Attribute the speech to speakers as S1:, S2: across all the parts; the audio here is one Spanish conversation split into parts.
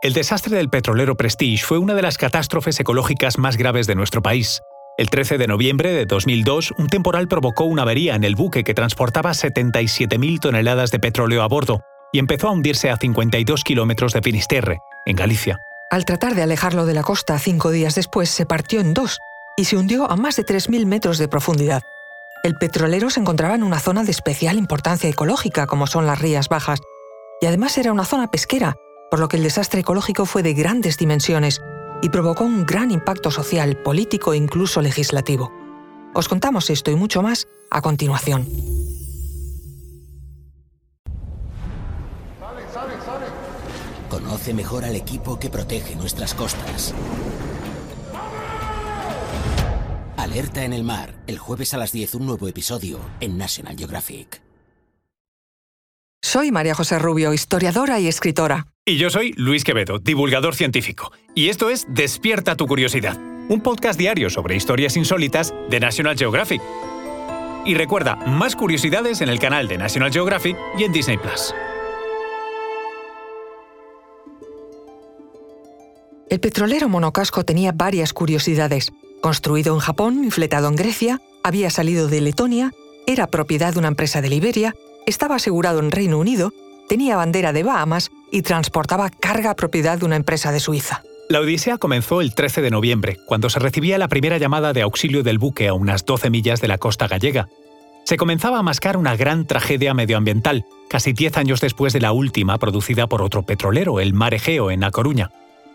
S1: El desastre del petrolero Prestige fue una de las catástrofes ecológicas más graves de nuestro país. El 13 de noviembre de 2002, un temporal provocó una avería en el buque que transportaba 77.000 toneladas de petróleo a bordo y empezó a hundirse a 52 kilómetros de Finisterre, en Galicia.
S2: Al tratar de alejarlo de la costa cinco días después, se partió en dos y se hundió a más de 3.000 metros de profundidad. El petrolero se encontraba en una zona de especial importancia ecológica, como son las Rías Bajas, y además era una zona pesquera, por lo que el desastre ecológico fue de grandes dimensiones y provocó un gran impacto social, político e incluso legislativo. Os contamos esto y mucho más a continuación.
S3: Conoce mejor al equipo que protege nuestras costas. Alerta en el mar, el jueves a las 10 un nuevo episodio en National Geographic.
S2: Soy María José Rubio, historiadora y escritora.
S1: Y yo soy Luis Quevedo, divulgador científico. Y esto es Despierta tu curiosidad, un podcast diario sobre historias insólitas de National Geographic. Y recuerda, más curiosidades en el canal de National Geographic y en Disney Plus.
S2: El petrolero monocasco tenía varias curiosidades. Construido en Japón y fletado en Grecia, había salido de Letonia, era propiedad de una empresa de Liberia, estaba asegurado en Reino Unido, tenía bandera de Bahamas y transportaba carga propiedad de una empresa de Suiza.
S1: La odisea comenzó el 13 de noviembre, cuando se recibía la primera llamada de auxilio del buque a unas 12 millas de la costa gallega. Se comenzaba a mascar una gran tragedia medioambiental, casi 10 años después de la última producida por otro petrolero, el Mar Egeo, en A Coruña.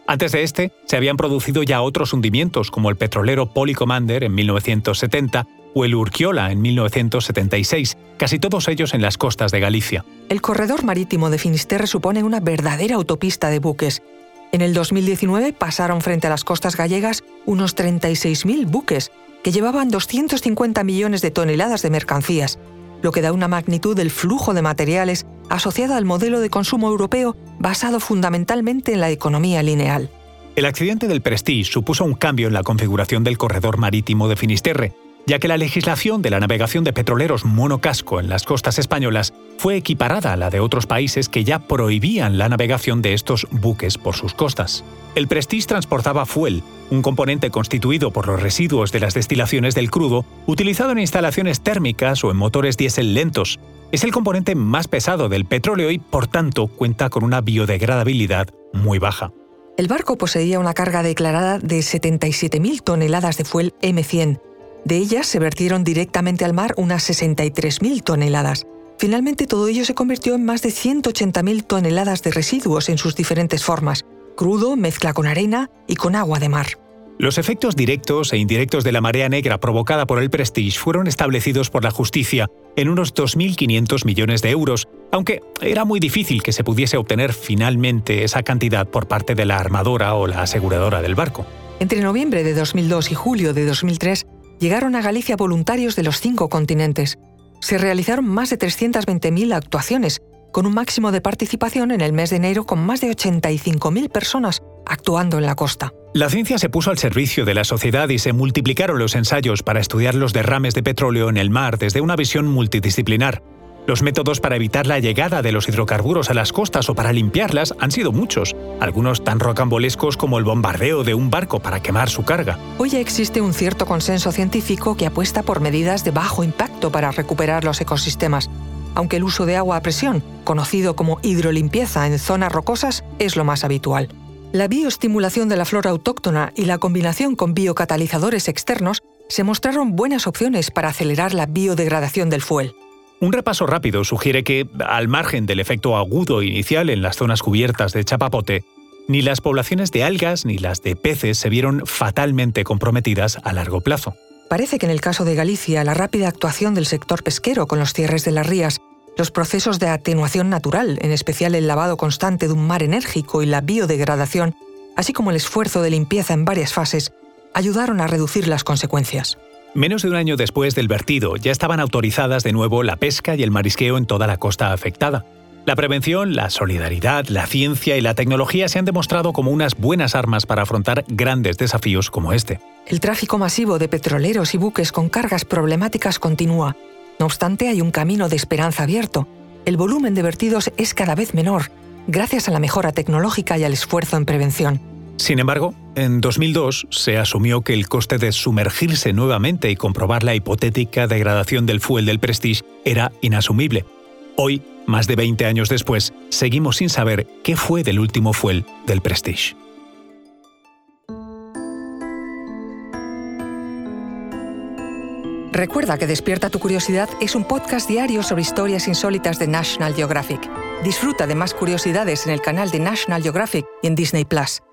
S1: Antes de este, se habían producido ya otros hundimientos, como el petrolero Polycommander en 1970 o el Urquiola en 1976, casi todos ellos en las costas de Galicia.
S2: El corredor marítimo de Finisterre supone una verdadera autopista de buques. En el 2019 pasaron frente a las costas gallegas unos 36.000 buques, que llevaban 250 millones de toneladas de mercancías, lo que da una magnitud del flujo de materiales asociada al modelo de consumo europeo basado fundamentalmente en la economía lineal.
S1: El accidente del Prestige supuso un cambio en la configuración del corredor marítimo de Finisterre, ya que la legislación de la navegación de petroleros monocasco en las costas españolas fue equiparada a la de otros países que ya prohibían la navegación de estos buques por sus costas. El Prestige transportaba fuel, un componente constituido por los residuos de las destilaciones del crudo, utilizado en instalaciones térmicas o en motores diésel lentos. Es el componente más pesado del petróleo y, por tanto, cuenta con una biodegradabilidad muy baja.
S2: El barco poseía una carga declarada de 77.000 toneladas de fuel M100, de ellas se vertieron directamente al mar unas 63.000 toneladas. Finalmente todo ello se convirtió en más de 180.000 toneladas de residuos en sus diferentes formas, crudo, mezcla con arena y con agua de mar.
S1: Los efectos directos e indirectos de la marea negra provocada por el Prestige fueron establecidos por la justicia en unos 2.500 millones de euros, aunque era muy difícil que se pudiese obtener finalmente esa cantidad por parte de la armadora o la aseguradora del barco.
S2: Entre noviembre de 2002 y julio de 2003, llegaron a Galicia voluntarios de los cinco continentes. Se realizaron más de 320.000 actuaciones, con un máximo de participación en el mes de enero con más de 85.000 personas actuando en la costa.
S1: La ciencia se puso al servicio de la sociedad y se multiplicaron los ensayos para estudiar los derrames de petróleo en el mar desde una visión multidisciplinar. Los métodos para evitar la llegada de los hidrocarburos a las costas o para limpiarlas han sido muchos, algunos tan rocambolescos como el bombardeo de un barco para quemar su carga.
S2: Hoy ya existe un cierto consenso científico que apuesta por medidas de bajo impacto para recuperar los ecosistemas, aunque el uso de agua a presión, conocido como hidrolimpieza en zonas rocosas, es lo más habitual. La bioestimulación de la flora autóctona y la combinación con biocatalizadores externos se mostraron buenas opciones para acelerar la biodegradación del fuel.
S1: Un repaso rápido sugiere que, al margen del efecto agudo inicial en las zonas cubiertas de chapapote, ni las poblaciones de algas ni las de peces se vieron fatalmente comprometidas a largo plazo.
S2: Parece que en el caso de Galicia, la rápida actuación del sector pesquero con los cierres de las rías, los procesos de atenuación natural, en especial el lavado constante de un mar enérgico y la biodegradación, así como el esfuerzo de limpieza en varias fases, ayudaron a reducir las consecuencias.
S1: Menos de un año después del vertido, ya estaban autorizadas de nuevo la pesca y el marisqueo en toda la costa afectada. La prevención, la solidaridad, la ciencia y la tecnología se han demostrado como unas buenas armas para afrontar grandes desafíos como este.
S2: El tráfico masivo de petroleros y buques con cargas problemáticas continúa. No obstante, hay un camino de esperanza abierto. El volumen de vertidos es cada vez menor gracias a la mejora tecnológica y al esfuerzo en prevención.
S1: Sin embargo, en 2002 se asumió que el coste de sumergirse nuevamente y comprobar la hipotética degradación del fuel del Prestige era inasumible. Hoy, más de 20 años después, seguimos sin saber qué fue del último fuel del Prestige.
S2: Recuerda que Despierta tu Curiosidad es un podcast diario sobre historias insólitas de National Geographic. Disfruta de más curiosidades en el canal de National Geographic y en Disney Plus.